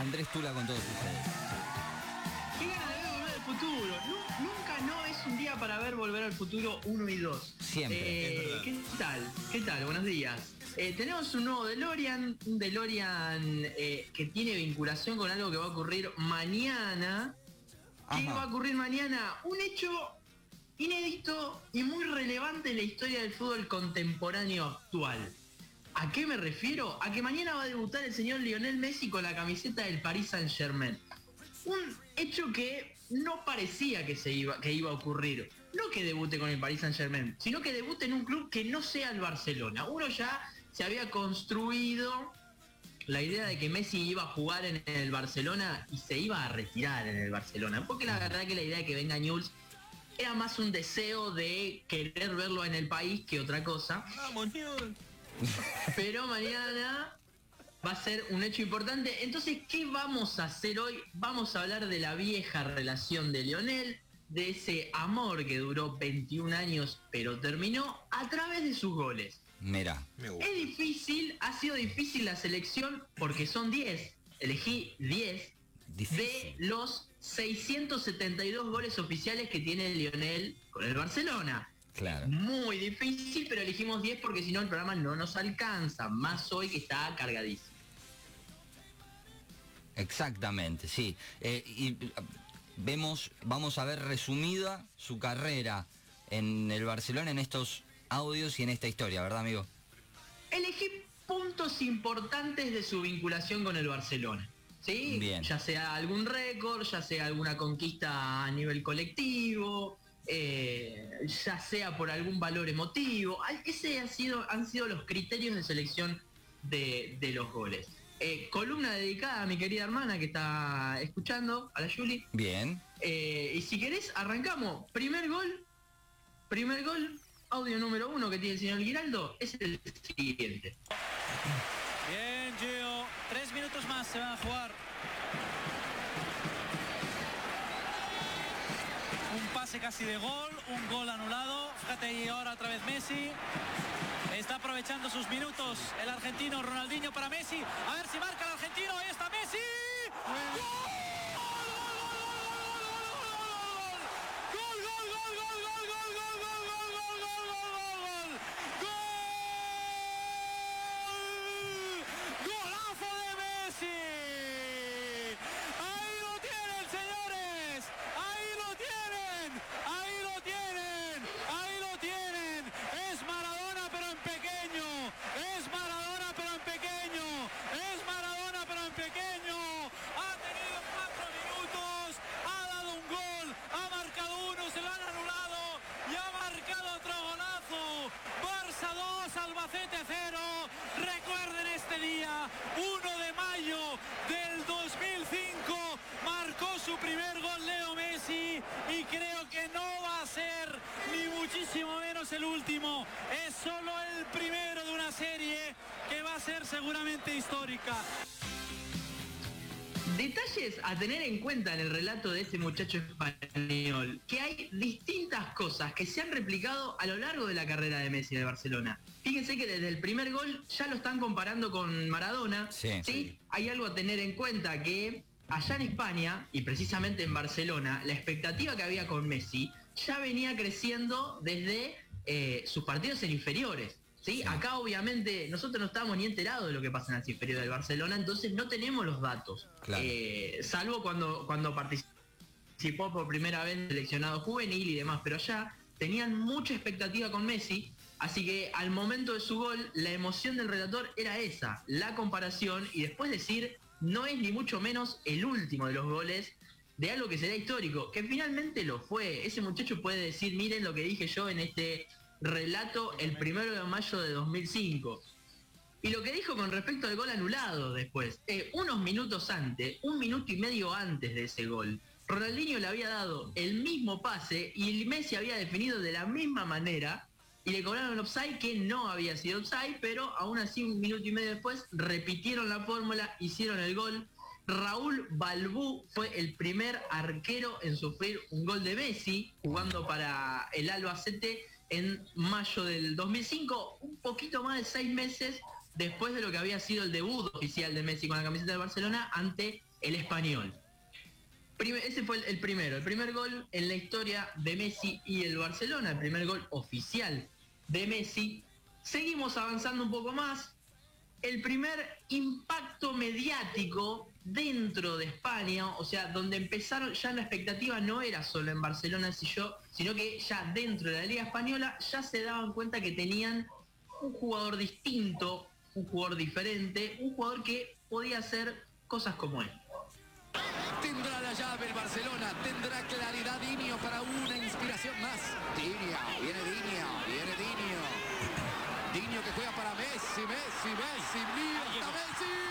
Andrés Tula con todos ustedes. Qué ganas de ver volver al futuro. Nu- nunca no es un día para ver volver al futuro 1 y 2. Siempre, Eh, ¿Qué tal? ¿Qué tal? Buenos días. Eh, tenemos un nuevo DeLorean, un DeLorean eh, que tiene vinculación con algo que va a ocurrir mañana. ¿Qué Ajá. va a ocurrir mañana? Un hecho inédito y muy relevante en la historia del fútbol contemporáneo actual. ¿A qué me refiero? A que mañana va a debutar el señor Lionel Messi con la camiseta del Paris Saint Germain. Un hecho que no parecía que, se iba, que iba a ocurrir. No que debute con el Paris Saint Germain, sino que debute en un club que no sea el Barcelona. Uno ya se había construido la idea de que Messi iba a jugar en el Barcelona y se iba a retirar en el Barcelona. Porque la verdad que la idea de que venga Newell's era más un deseo de querer verlo en el país que otra cosa. Vamos, Newell. Pero mañana va a ser un hecho importante. Entonces, ¿qué vamos a hacer hoy? Vamos a hablar de la vieja relación de Lionel, de ese amor que duró 21 años pero terminó a través de sus goles. Mira, Me gusta. Es difícil, ha sido difícil la selección porque son 10. Elegí 10 de los 672 goles oficiales que tiene Lionel con el Barcelona. Claro. Muy difícil, pero elegimos 10 porque si no el programa no nos alcanza, más hoy que está cargadísimo. Exactamente, sí. Eh, y eh, vemos, vamos a ver resumida su carrera en el Barcelona en estos audios y en esta historia, ¿verdad, amigo? Elegí puntos importantes de su vinculación con el Barcelona. ¿Sí? Bien. Ya sea algún récord, ya sea alguna conquista a nivel colectivo, eh, ya sea por algún valor emotivo. Ese ha sido, han sido los criterios de selección de, de los goles. Eh, columna dedicada a mi querida hermana que está escuchando, a la Julie. Bien. Eh, y si querés, arrancamos. Primer gol, primer gol, audio número uno que tiene el señor Giraldo, es el siguiente. Bien, Gio. Tres minutos más se van a jugar. Pase casi de gol, un gol anulado. Fíjate ahí ahora otra vez Messi. Está aprovechando sus minutos el argentino Ronaldinho para Messi. A ver si marca el argentino. Ahí está Messi. ¡Gol! Histórica. Detalles a tener en cuenta en el relato de este muchacho español, que hay distintas cosas que se han replicado a lo largo de la carrera de Messi de Barcelona. Fíjense que desde el primer gol ya lo están comparando con Maradona. Sí. Hay algo a tener en cuenta que allá en España y precisamente en Barcelona, la expectativa que había con Messi ya venía creciendo desde eh, sus partidos en inferiores. ¿Sí? Sí. Acá obviamente nosotros no estamos ni enterados de lo que pasa en las inferiores del Barcelona, entonces no tenemos los datos. Claro. Eh, salvo cuando, cuando participó por primera vez en el seleccionado juvenil y demás, pero allá tenían mucha expectativa con Messi, así que al momento de su gol, la emoción del relator era esa, la comparación y después decir, no es ni mucho menos el último de los goles de algo que será histórico, que finalmente lo fue. Ese muchacho puede decir, miren lo que dije yo en este relato el primero de mayo de 2005. Y lo que dijo con respecto al gol anulado después, eh, unos minutos antes, un minuto y medio antes de ese gol, Ronaldinho le había dado el mismo pase y Messi había definido de la misma manera y le cobraron offside que no había sido offside, pero aún así un minuto y medio después repitieron la fórmula, hicieron el gol. Raúl Balbú fue el primer arquero en sufrir un gol de Messi jugando para el Albacete en mayo del 2005, un poquito más de seis meses después de lo que había sido el debut oficial de Messi con la camiseta de Barcelona ante el español. ese fue el, primero, el primer gol en la historia de Messi y el Barcelona, el primer gol oficial de Messi. Seguimos avanzando un poco más. El primer impacto mediático dentro de España, o sea, donde empezaron, ya la expectativa no era solo en Barcelona, sino que ya dentro de la Liga Española ya se daban cuenta que tenían un jugador distinto, un jugador diferente, un jugador que podía hacer cosas como él. Tendrá la llave el Barcelona, tendrá claridad Dinio para una inspiración más. Dinio, viene Dinio, viene Dinio. Dinio que juega para Messi, Messi, Messi, mío, Messi.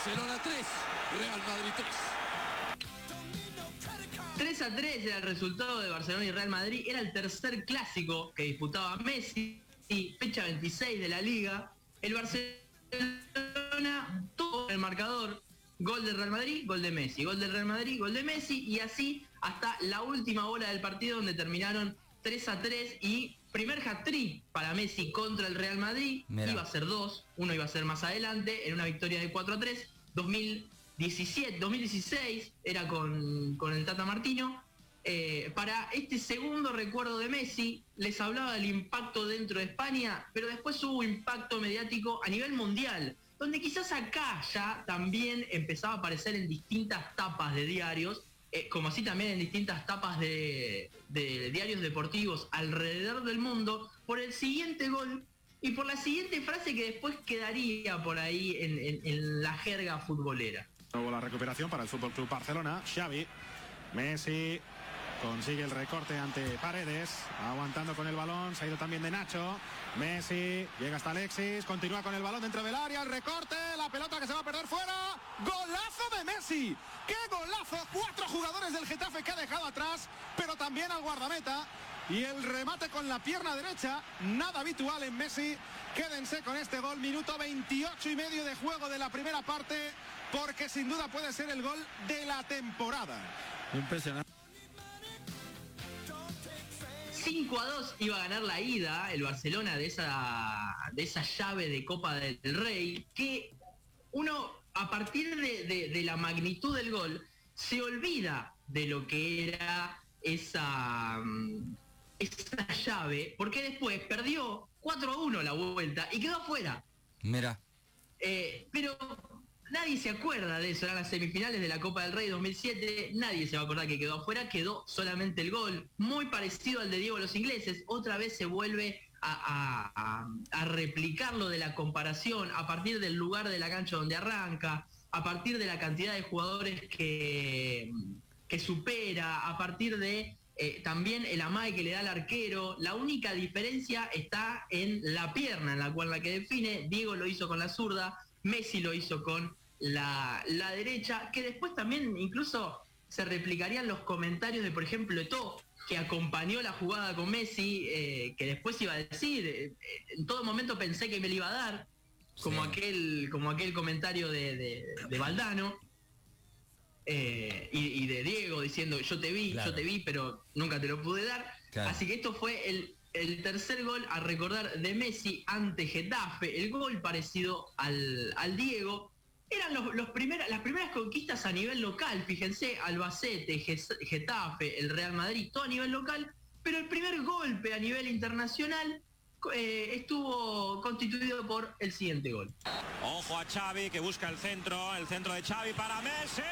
Barcelona 3, Real Madrid 3. 3 a 3 era el resultado de Barcelona y Real Madrid. Era el tercer clásico que disputaba Messi, y fecha 26 de la liga. El Barcelona tuvo el marcador. Gol del Real Madrid, gol de Messi. Gol del Real Madrid, gol de Messi. Y así hasta la última hora del partido donde terminaron 3 a 3 y primer hat-trick para Messi contra el Real Madrid. Iba a ser dos, uno iba a ser más adelante, en una victoria de 4 a 3. 2017, 2016 era con, el Tata Martino. Eh, para este segundo recuerdo de Messi, les hablaba del impacto dentro de España, pero después hubo impacto mediático a nivel mundial, donde quizás acá ya también empezaba a aparecer en distintas tapas de diarios eh, como así también en distintas tapas de, diarios deportivos alrededor del mundo, por el siguiente gol y por la siguiente frase que después quedaría por ahí en, la jerga futbolera. Luego la recuperación para el Fútbol Club Barcelona. Xavi, Messi, Consigue el recorte ante Paredes, aguantando con el balón, se ha ido también de Nacho. Messi, llega hasta Alexis, continúa con el balón dentro del área, el recorte, la pelota que se va a perder fuera. ¡Golazo de Messi! ¡Qué golazo! Cuatro jugadores del Getafe que ha dejado atrás, pero también al guardameta. Y el remate con la pierna derecha, nada habitual en Messi. Quédense con este gol, minuto 28 y medio de juego de la primera parte, porque sin duda puede ser el gol de la temporada. Impresionante. 5 a 2 iba a ganar la ida el Barcelona de esa, de esa llave de Copa del Rey, que uno a partir de, la magnitud del gol se olvida de lo que era esa, mm, esa llave, porque después perdió 4 a 1 la vuelta y quedó afuera. Mira. Eh, pero Nadie se acuerda de eso, eran las semifinales de la Copa del Rey 2007, nadie se va a acordar que quedó afuera, quedó solamente el gol, muy parecido al de Diego los ingleses, otra vez se vuelve a, replicar lo de la comparación a partir del lugar de la cancha donde arranca, a partir de la cantidad de jugadores que, supera, a partir de eh, también el amae que le da al arquero. La única diferencia está en la pierna en la cual la que define. Diego lo hizo con la zurda, Messi lo hizo con la, derecha, que después también incluso se replicarían los comentarios de, por ejemplo, Eto, que acompañó la jugada con Messi, eh, que después iba a decir, eh, en todo momento pensé que me lo iba a dar, como, aquel, como aquel comentario de, de, Valdano. Eh, y, de Diego diciendo yo te vi, yo te vi, pero nunca te lo pude dar. Así que esto fue el, el, tercer gol a recordar de Messi ante Getafe, el gol parecido al, al Diego, eran los, las primeras conquistas a nivel local, fíjense, Albacete, Getafe, el Real Madrid, todo a nivel local, pero el primer golpe a nivel internacional eh, estuvo constituido por el siguiente gol. Ojo a Xavi que busca el centro, el centro de Xavi para Messi.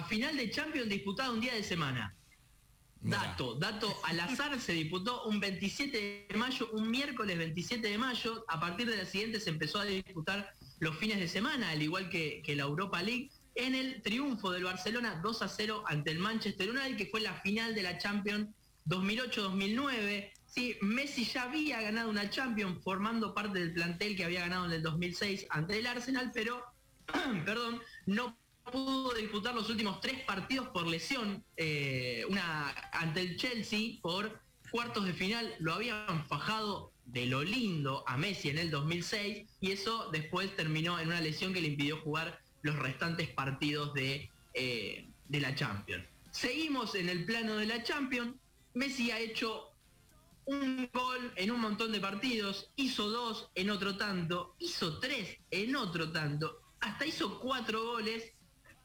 La final de Champions disputada un día de semana. Dato, dato al azar se disputó un 27 de mayo, un miércoles 27 de mayo. A partir de la siguiente se empezó a disputar los fines de semana, al igual que, que la Europa League, en el triunfo del Barcelona 2 a 0 ante el Manchester United, que fue la final de la Champions 2008-2009. Sí, Messi ya había ganado una Champions formando parte del plantel que había ganado en el 2006 ante el Arsenal, pero, perdón, no pudo disputar los últimos tres partidos por lesión. eh, una ante el Chelsea por cuartos de final lo habían fajado de lo lindo a Messi en el 2006 y eso después terminó en una lesión que le impidió jugar los restantes partidos de, eh, de la Champions. Seguimos en el plano de la Champions. Messi ha hecho un gol en un montón de partidos, hizo dos en otro tanto, hizo tres en otro tanto, hasta hizo cuatro goles,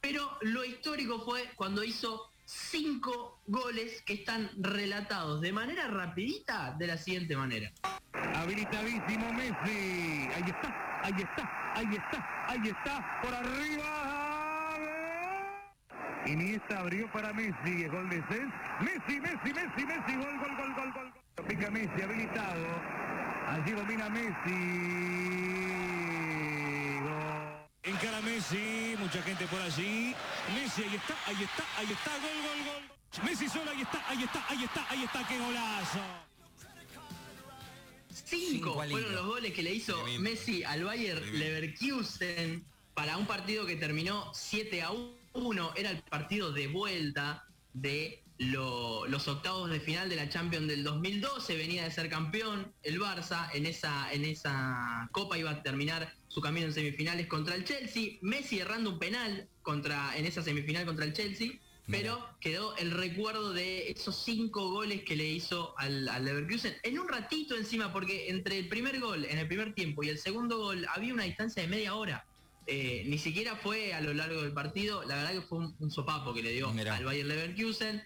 pero lo histórico fue cuando hizo cinco goles que están relatados de manera rapidita de la siguiente manera. Habilitadísimo Messi. Ahí está, ahí está, ahí está, ahí está. Por arriba. Iniesta abrió para Messi. Gol de Cés. Messi, Messi, Messi, Messi. Gol, gol, gol, gol, gol. Pica Messi, habilitado. Allí domina Messi. Encara Messi, mucha gente por allí. Messi, ahí está, ahí está, ahí está, gol, gol, gol. Messi solo, ahí está, ahí está, ahí está, ahí está, qué golazo. Cinco fueron los goles que le hizo Tremendo. Messi al Bayer Leverkusen para un partido que terminó 7 a 1. Era el partido de vuelta de lo- los octavos de final de la Champions del 2012. Venía de ser campeón el Barça. En esa, en esa copa iba a terminar su camino en semifinales contra el Chelsea. Messi errando un penal contra, en esa semifinal contra el Chelsea. Pero quedó el recuerdo de esos cinco goles que le hizo al, al Leverkusen en un ratito encima, porque entre el primer gol en el primer tiempo y el segundo gol había una distancia de media hora. Eh, ni siquiera fue a lo largo del partido, la verdad que fue un, un sopapo que le dio Mirá. al Bayer Leverkusen.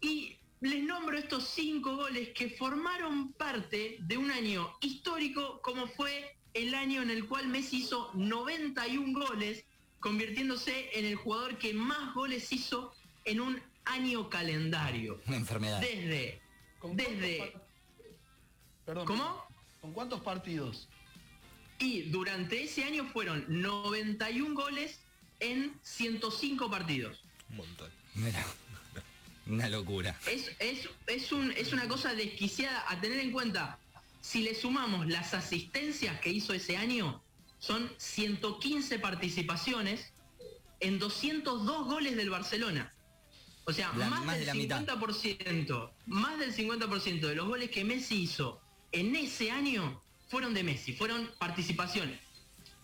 Y les nombro estos cinco goles que formaron parte de un año histórico como fue el año en el cual Messi hizo 91 goles, convirtiéndose en el jugador que más goles hizo en un año calendario. Una enfermedad. Desde, ¿Con cuántos desde, Perdón. ¿cómo? ¿Con cuántos partidos? Y durante ese año fueron 91 goles en 105 partidos. Un montón. Mira, una locura. Es, es, es, un, es una cosa desquiciada a tener en cuenta. Si le sumamos las asistencias que hizo ese año, son 115 participaciones en 202 goles del Barcelona. O sea, La- más, más de del la mitad. 50%, más del 50% de los goles que Messi hizo en ese año fueron de Messi, fueron participaciones.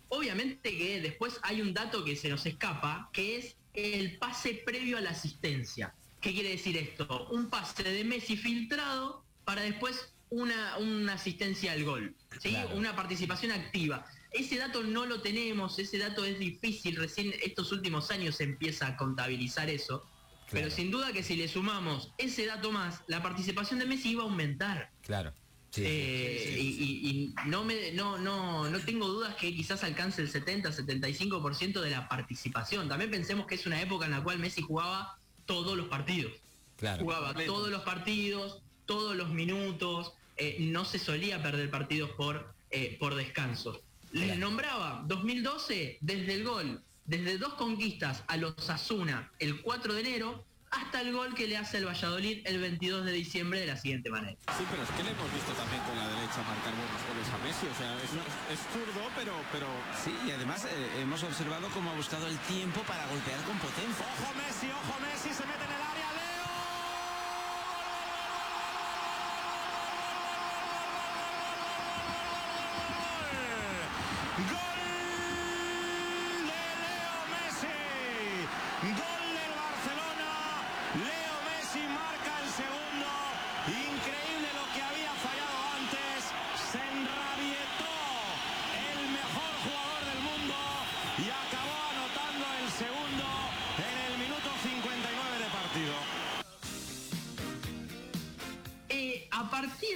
Obviamente que después hay un dato que se nos escapa, que es el pase previo a la asistencia. ¿Qué quiere decir esto? Un pase de Messi filtrado para después una, una asistencia al gol, ¿sí? Claro. Una participación activa. Ese dato no lo tenemos, ese dato es difícil, recién estos últimos años se empieza a contabilizar eso. Pero sin duda que si le sumamos ese dato más, la participación de Messi iba a aumentar. Claro. Sí. Eh, y, y- y no me no, no, no tengo dudas que quizás alcance el 70-75% de la participación. También pensemos que es una época en la cual Messi jugaba todos los partidos. claro. Jugaba todos los partidos, todos los minutos, eh, no se solía perder partidos por, eh, por descanso. Les Claro. nombraba 2012 desde el gol, desde dos conquistas a los Asuna el 4 de enero hasta el gol que le hace el Valladolid el 22 de diciembre de la siguiente manera. Sí, pero es que le hemos visto también con la derecha marcar buenos goles a Messi. O sea, es, es zurdo, pero, pero Sí, y además eh, hemos observado cómo ha buscado el tiempo para golpear con potencia. Ojo Messi, ojo Messi, se mete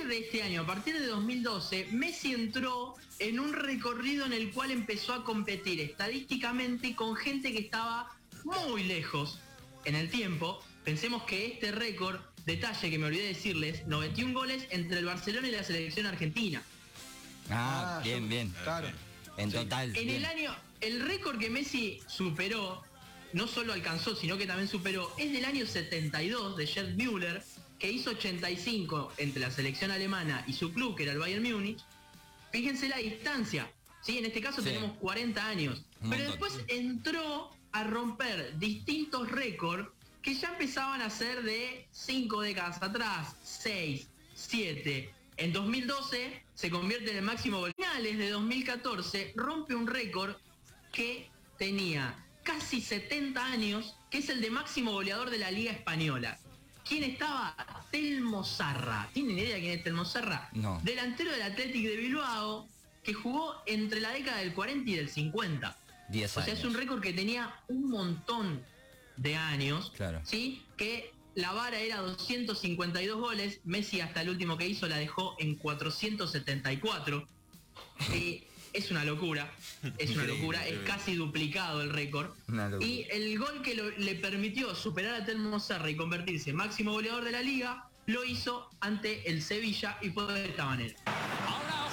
partir de este año, a partir de 2012, Messi entró en un recorrido en el cual empezó a competir estadísticamente con gente que estaba muy lejos en el tiempo, pensemos que este récord, detalle que me olvidé decirles, 91 goles entre el Barcelona y la selección argentina. Ah, Ah, bien, bien. Claro. En total. En bien. el año, el récord que Messi superó, no solo alcanzó, sino que también superó, es del año 72 de Gerd Müller, que hizo 85 entre la selección alemana y su club, que era el Bayern Múnich. Fíjense la distancia. ¿sí? En este caso Sí. tenemos 40 años. Un Pero montón. después entró a romper distintos récords que ya empezaban a ser de 5 décadas atrás, 6, 7. En 2012 se convierte en el máximo gol. Finales de 2014 rompe un récord que tenía casi 70 años, que es el de máximo goleador de la Liga Española. ¿Quién estaba? Telmo Zarra. ¿Tienen idea quién es Telmo Zarra? No. Delantero del Athletic de Bilbao, que jugó entre la década del 40 y del 50. 10 O sea, años. es un récord que tenía un montón de años. Claro. ¿Sí? Que la vara era 252 goles. Messi hasta el último que hizo la dejó en 474. Sí, es una locura. Es una locura. Es casi duplicado el récord. Y el gol que lo- le permitió superar a Telmo Zarra y convertirse en máximo goleador de la liga, lo hizo ante el Sevilla y fue de esta manera. Ahora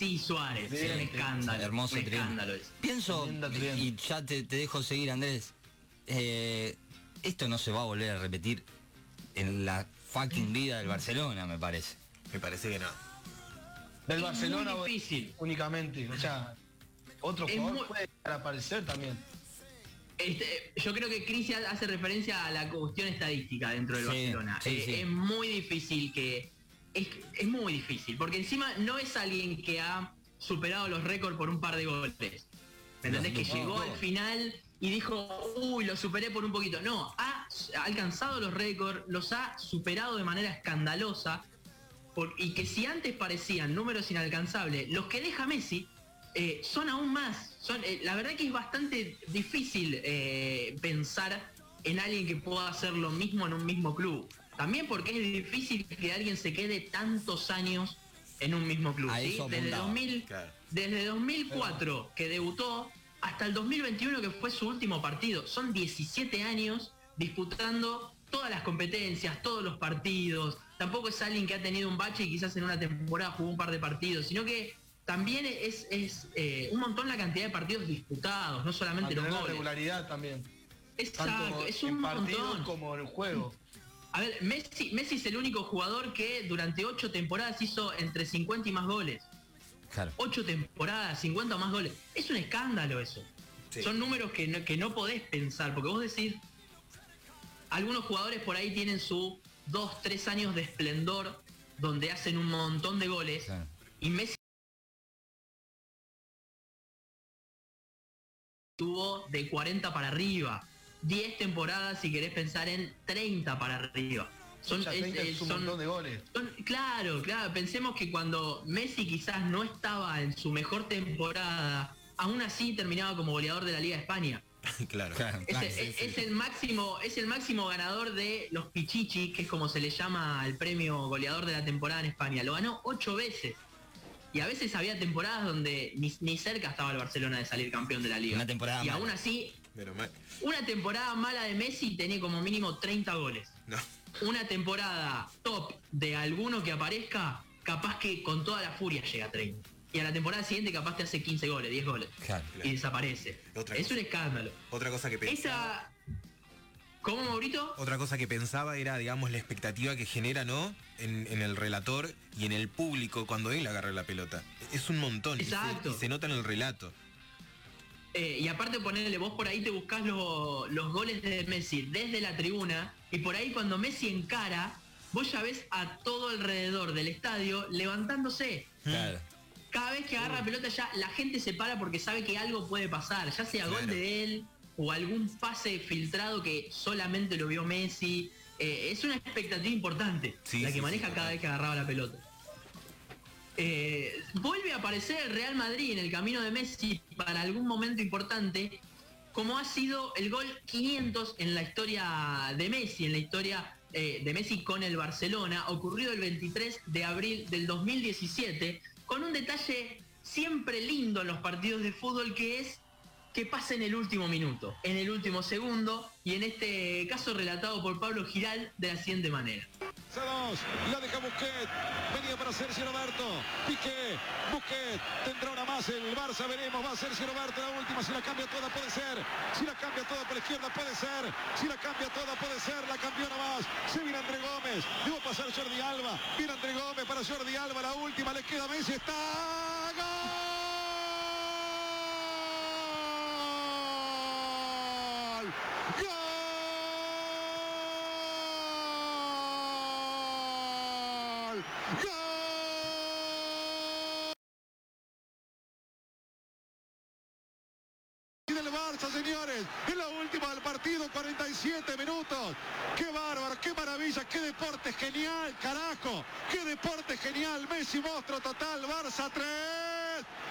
Y Suárez. Bien, un escándalo. Hermoso un escándalo es. Pienso, y ya te, te dejo seguir, Andrés. eh, esto no se va a volver a repetir en la fucking vida del Barcelona, me parece. Me parece que no. Del Es Barcelona muy difícil. únicamente. O sea, otro Es jugador muy- puede aparecer también. Este, yo creo que Cristian hace referencia a la cuestión estadística dentro del Sí, Barcelona. sí, Eh, sí. Es muy difícil que. Es, es muy difícil, porque encima no es alguien que ha superado los récords por un par de goles. ¿Me entendés? Que llegó al final y dijo, uy, lo superé por un poquito. No, ha, ha alcanzado los récords, los ha superado de manera escandalosa. por- y que si antes parecían números inalcanzables, los que deja Messi eh, son aún más. Son, eh, la verdad que es bastante difícil eh, pensar en alguien que pueda hacer lo mismo en un mismo club. También porque es difícil que alguien se quede tantos años en un mismo club. Desde, apuntaba, 2000 claro. desde 2004 que debutó hasta el 2021 que fue su último partido. Son 17 años disputando todas las competencias, todos los partidos. Tampoco es alguien que ha tenido un bache y quizás en una temporada jugó un par de partidos, sino que también es, es, eh, un montón la cantidad de partidos disputados, no solamente los Mantener la goles. regularidad también. Exacto, Tanto es en un montón. como en el juego. A ver, Messi, Messi es el único jugador que durante ocho temporadas hizo entre 50 y más goles. Claro. Ocho temporadas, 50 o más goles. Es un escándalo eso. Sí. Son números que no, que no podés pensar, porque vos decís, algunos jugadores por ahí tienen su dos, tres años de esplendor donde hacen un montón de goles Claro. y Messi tuvo de 40 para arriba. 10 temporadas si querés pensar en 30 para arriba. Son, Ya es- 30 es es- un son- montón de goles. son- claro, claro. Pensemos que cuando Messi quizás no estaba en su mejor temporada, aún así terminaba como goleador de la Liga de España. claro. Claro, Es, claro, es- sí, sí. es el máximo, es el máximo ganador de los Pichichi, que es como se le llama al premio goleador de la temporada en España. Lo ganó ocho veces. Y a veces había temporadas donde ni, ni cerca estaba el Barcelona de salir campeón de la liga. Una temporada y mala. aún así, Menos mal. una temporada mala de Messi tenía como mínimo 30 goles No. una temporada top de alguno que aparezca, capaz que con toda la furia llega a 30. Y a la temporada siguiente capaz te hace 15 goles, 10 goles. Claro. Y desaparece. Otra es cosa. un escándalo. Otra cosa que pensaba. Esa... ¿Cómo, Maurito? Otra cosa que pensaba era, digamos, la expectativa que genera, ¿no? En, en el relator y en el público cuando él agarra la pelota. Es un montón. y se- Exacto. Y se, nota en el relato. Eh, y aparte ponerle, vos por ahí te buscás lo- los goles de Messi desde la tribuna y por ahí cuando Messi encara, vos ya ves a todo alrededor del estadio levantándose. Claro. Cada vez que agarra la pelota ya la gente se para porque sabe que algo puede pasar, ya sea gol de él o algún pase filtrado que solamente lo vio Messi. Eh, es una expectativa importante Sí, la que sí, sí, maneja cada vez que agarraba la pelota. Eh, vuelve a aparecer el Real Madrid en el camino de Messi para algún momento importante, como ha sido el gol 500 en la historia de Messi, en la historia eh, de Messi con el Barcelona, ocurrido el 23 de abril del 2017, con un detalle siempre lindo en los partidos de fútbol que es que pasa en el último minuto, en el último segundo, y en este caso relatado por Pablo Giral de la siguiente manera. la deja Busquets, venía para Sergio Roberto, Piqué, Busquets, tendrá una más el Barça, veremos, va a Sergio Roberto la última, si la cambia toda puede ser, si la cambia toda por izquierda puede ser, si la cambia toda puede ser, la campeona más, se viene André Gómez, debo pasar Jordi Alba, viene André Gómez para Jordi Alba, la última, le queda Messi, está gol, gol, gol. Señores, en la última del partido, 47 minutos. Qué bárbaro, qué maravilla, qué deporte genial, carajo. Qué deporte genial, Messi monstruo total, Barça 3.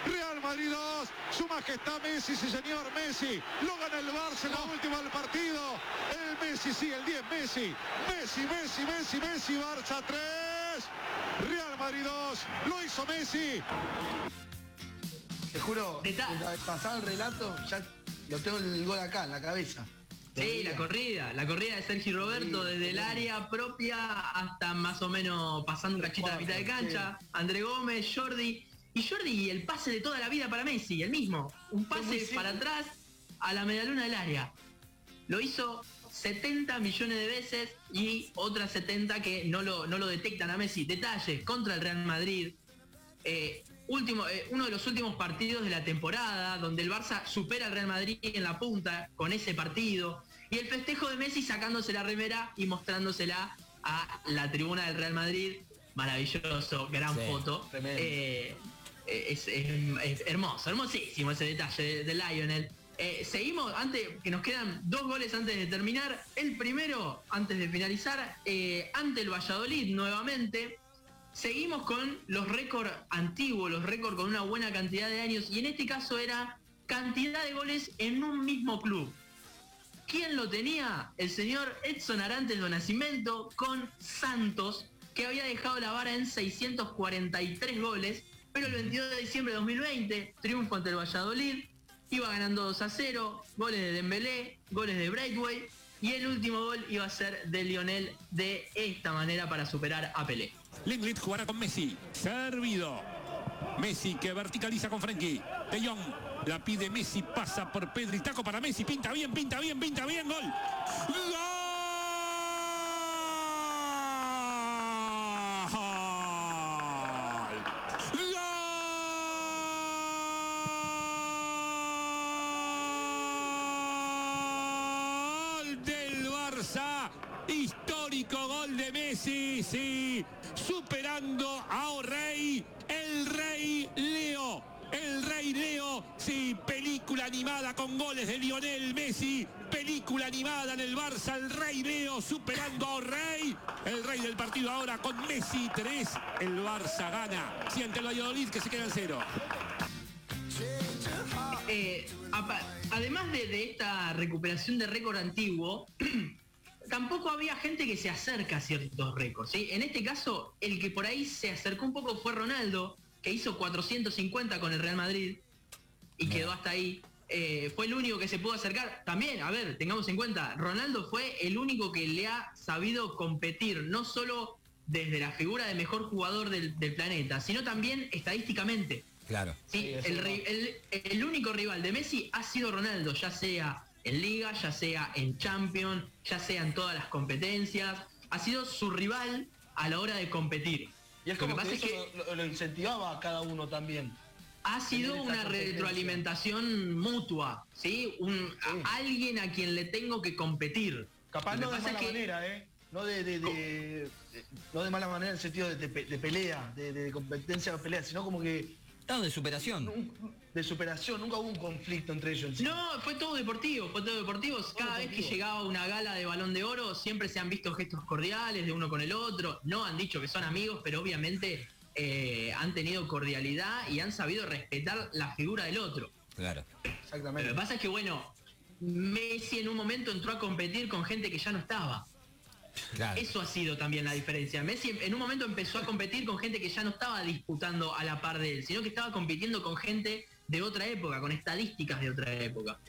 Real Madrid 2, su majestad Messi, sí señor Messi, lo gana el Barça en la última del partido, el Messi, sí, el 10 Messi, Messi, Messi, Messi, Messi, Barça 3, Real Madrid 2, lo hizo Messi. Te juro, pasado el relato, ya lo tengo el gol acá, en la cabeza. Sí, la corrida, la corrida de Sergio Roberto Sí, desde el área propia hasta más o menos pasando un cachito a la mitad de cancha. André Gómez, Jordi. Y Jordi, el pase de toda la vida para Messi, el mismo. Un pase para atrás a la medialuna del área. Lo hizo 70 millones de veces y otras 70 que no lo, no lo detectan a Messi. Detalles contra el Real Madrid. Eh, último, eh, uno de los últimos partidos de la temporada, donde el Barça supera al Real Madrid en la punta con ese partido. Y el festejo de Messi sacándose la remera y mostrándosela a la tribuna del Real Madrid. Maravilloso, gran Sí, foto. Eh, es, hermoso, hermosísimo ese detalle de, de Lionel. Eh, seguimos, antes que nos quedan dos goles antes de terminar. El primero, antes de finalizar, eh, ante el Valladolid nuevamente. Seguimos con los récords antiguos, los récords con una buena cantidad de años, y en este caso era cantidad de goles en un mismo club. ¿Quién lo tenía? El señor Edson Arantes do Nascimento con Santos, que había dejado la vara en 643 goles, pero el 22 de diciembre de 2020, triunfo ante el Valladolid, iba ganando 2 a 0, goles de Dembélé, goles de Brightway, y el último gol iba a ser de Lionel de esta manera para superar a Pelé. Lenglet jugará con Messi. Servido. Messi que verticaliza con Frenkie. De Jong. La pide Messi. Pasa por Pedri. Taco para Messi. Pinta bien, pinta bien, pinta bien. Gol. ¡Gol! Gol del Barça. Histórico gol de Messi. Sí. Superando a O'Rey. El Rey Leo. El Rey Leo. Sí. Película animada con goles de Lionel Messi. Película animada en el Barça. El Rey Leo superando a O'Rey. El rey del partido ahora con Messi 3. El Barça gana. Siente el Valladolid que se queda en cero. Eh, además de, de esta recuperación de récord antiguo, tampoco había gente que se acerca a ciertos récords. ¿sí? En este caso, el que por ahí se acercó un poco fue Ronaldo, que hizo 450 con el Real Madrid y quedó hasta ahí. Eh, fue el único que se pudo acercar. También, a ver, tengamos en cuenta, Ronaldo fue el único que le ha sabido competir, no solo desde la figura de mejor jugador del, del planeta, sino también estadísticamente. Claro. Sí, el, ri- el- el único rival de Messi ha sido Ronaldo, ya sea en Liga, ya sea en Champions, ya sea en todas las competencias. Ha sido su rival a la hora de competir. Y es Lo que como pasa que es eso lo, lo incentivaba a cada uno también. ha sido una retroalimentación mutua, ¿sí? Un, a- alguien a quien le tengo que competir. Capaz Lo que no de mala que- manera, ¿eh? No de, de- de- de- no de mala manera en el sentido de, de pe- de pelea, de, de competencia de pelea, sino como que No, de superación. De superación. Nunca hubo un conflicto entre ellos. No, fue todo deportivo, fue todo deportivo. Cada vez que llegaba una gala de balón de oro, siempre se han visto gestos cordiales de uno con el otro. No han dicho que son amigos, pero obviamente eh, han tenido cordialidad y han sabido respetar la figura del otro. Claro. Exactamente. Lo que pasa es que, bueno, Messi en un momento entró a competir con gente que ya no estaba. Claro. Eso ha sido también la diferencia. Messi en un momento empezó a competir con gente que ya no estaba disputando a la par de él, sino que estaba compitiendo con gente de otra época, con estadísticas de otra época.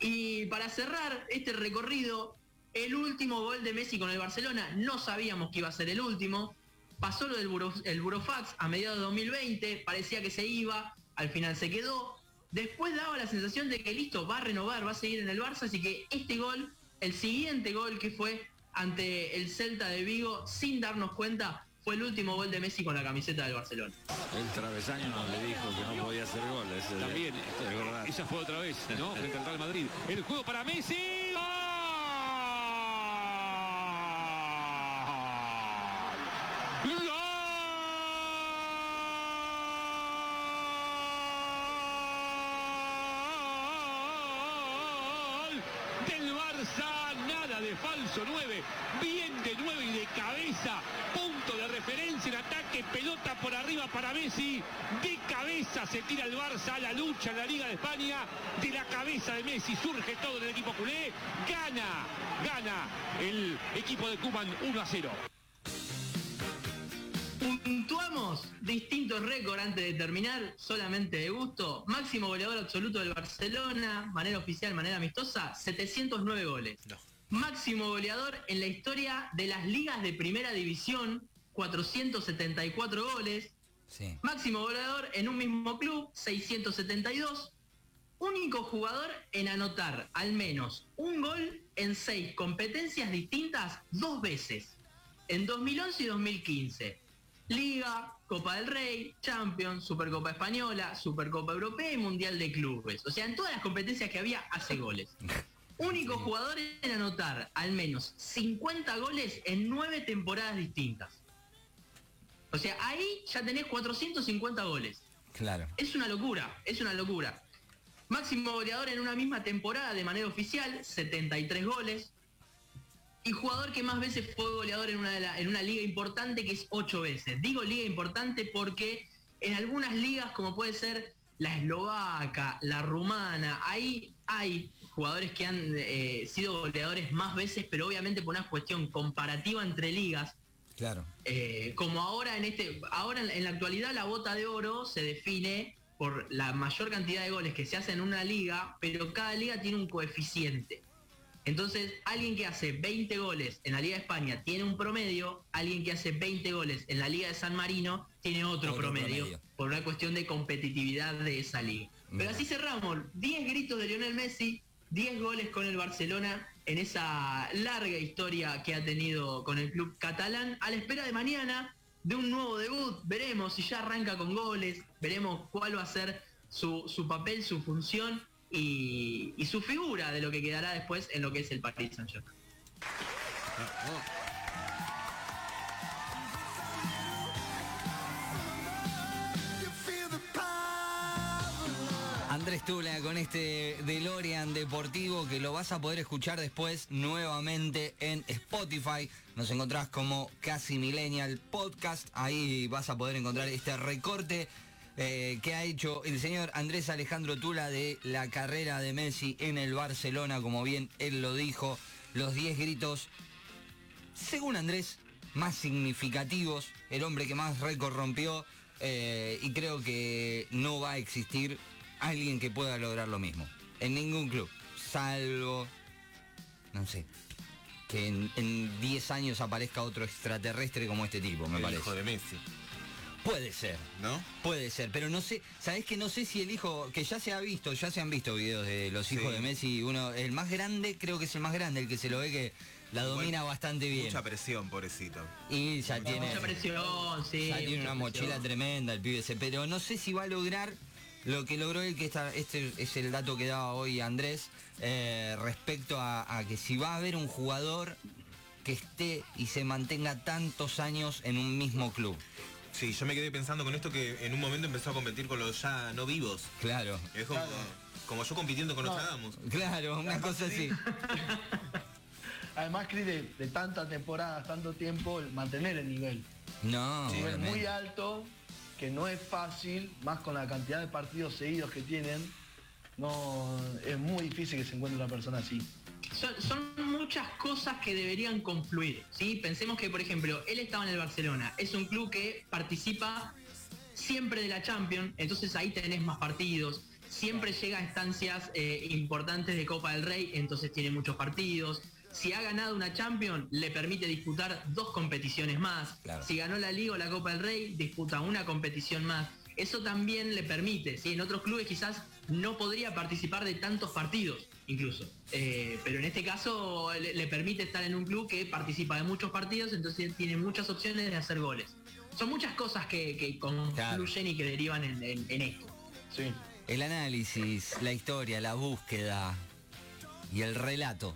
Y para cerrar este recorrido, el último gol de Messi con el Barcelona, no sabíamos que iba a ser el último. Pasó lo del el Burofax a mediados de 2020, parecía que se iba, al final se quedó. Después daba la sensación de que listo, va a renovar, va a seguir en el Barça, así que este gol, el siguiente gol que fue ante el Celta de Vigo, sin darnos cuenta, fue el último gol de Messi con la camiseta del Barcelona. El travesaño le dijo que no podía hacer goles. También, es verdad. esa fue otra vez, ¿no? Frente al Real Madrid. El juego para Messi. ¡Gol! ¡Gol! Del Barça, nada de falso 9, bien de 9 y de cabeza, punto de referencia en ataque, pelota por arriba para Messi, de cabeza se tira el Barça a la lucha en la Liga de España, de la cabeza de Messi surge todo en el equipo culé, gana, gana el equipo de Cuban 1 a 0. Puntuamos distintos récords antes de terminar, solamente de gusto. Máximo goleador absoluto del Barcelona, manera oficial, manera amistosa, 709 goles. Máximo goleador en la historia de las ligas de primera división, 474 goles. Sí. Máximo goleador en un mismo club, 672. Único jugador en anotar al menos un gol en seis competencias distintas dos veces, en 2011 y 2015. Liga, Copa del Rey, Champions, Supercopa Española, Supercopa Europea y Mundial de Clubes. O sea, en todas las competencias que había hace goles. Único jugador en anotar al menos 50 goles en nueve temporadas distintas. O sea, ahí ya tenés 450 goles. Claro. Es una locura, es una locura. Máximo goleador en una misma temporada de manera oficial, 73 goles. Y jugador que más veces fue goleador en una, de la- en una liga importante, que es 8 veces. Digo liga importante porque en algunas ligas, como puede ser la eslovaca, la rumana, ahí hay jugadores que han eh, sido goleadores más veces, pero obviamente por una cuestión comparativa entre ligas, Claro. eh, como ahora en este, ahora en, la actualidad la bota de oro se define por la mayor cantidad de goles que se hacen en una liga, pero cada liga tiene un coeficiente. Entonces, alguien que hace 20 goles en la Liga de España tiene un promedio, alguien que hace 20 goles en la Liga de San Marino tiene otro, Otro promedio, promedio. por una cuestión de competitividad de esa liga. Pero así cerramos, 10 gritos de Lionel Messi, 10 goles con el Barcelona en esa larga historia que ha tenido con el club catalán, a la espera de mañana de un nuevo debut. Veremos si ya arranca con goles, veremos cuál va a ser su, papel, su función y, y su figura de lo que quedará después en lo que es el Paris Saint-Germain. Andrés Tula con este DeLorean deportivo que lo vas a poder escuchar después nuevamente en Spotify. Nos encontrás como Casi Millennial Podcast. Ahí vas a poder encontrar este recorte eh, que ha hecho el señor Andrés Alejandro Tula de la carrera de Messi en el Barcelona, como bien él lo dijo. Los 10 gritos, según Andrés, más significativos, el hombre que más récord rompió. eh, y creo que no va a existir alguien que pueda lograr lo mismo. En ningún club. Salvo, no sé, que en en 10 años aparezca otro extraterrestre como este tipo, me El parece. hijo de Messi. Puede ser. ¿No? Puede ser, pero no sé, sabes que no sé si el hijo, que ya se ha visto, ya se han visto videos de los hijos Sí. de Messi, uno, el más grande, creo que es el más grande, el que se lo ve que la domina bastante bien. Mucha presión, pobrecito. Y ya tiene. Mucha presión, sí. ya tiene una presión. mochila tremenda el pibe ese, pero no sé si va a lograr lo que logró él, que esta, este es el dato que daba hoy Andrés, eh, respecto a, a que si va a haber un jugador que esté y se mantenga tantos años en un mismo club. Sí, yo me quedé pensando con esto que en un momento empezó a competir con los ya no vivos. Claro. Es como, como yo compitiendo con No. Nostradamus. Claro, una cosa así. Además, Cris, de, de tantas temporadas, tanto tiempo, mantener el nivel. No, un nivel muy alto, que no es fácil, más con la cantidad de partidos seguidos que tienen. No, es muy difícil que se encuentre una persona así. Son, muchas cosas que deberían confluir, ¿sí? Pensemos que, por ejemplo, él estaba en el Barcelona, es un club que participa siempre de la Champions, entonces ahí tenés más partidos, siempre llega a instancias eh, importantes de Copa del Rey, entonces tiene muchos partidos. Si ha ganado una Champions, le permite disputar dos competiciones más. Claro. Si ganó la Liga o la Copa del Rey, disputa una competición más. Eso también le permite, ¿sí? En otros clubes quizás no podría participar de tantos partidos, incluso. Eh, pero en este caso le, le permite estar en un club que participa de muchos partidos, entonces tiene muchas opciones de hacer goles. Son muchas cosas que, que concluyen y que derivan en, en- en esto. Sí. El análisis, la historia, la búsqueda y el relato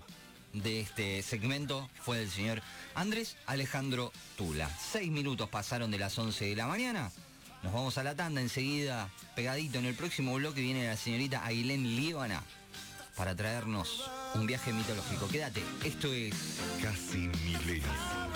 de este segmento fue del señor Andrés Alejandro Tula. Seis minutos pasaron de las 11 de la mañana. Nos vamos a la tanda enseguida, pegadito en el próximo bloque viene la señorita Ailén Líbana para traernos un viaje mitológico. Quédate, esto es Casi milenio.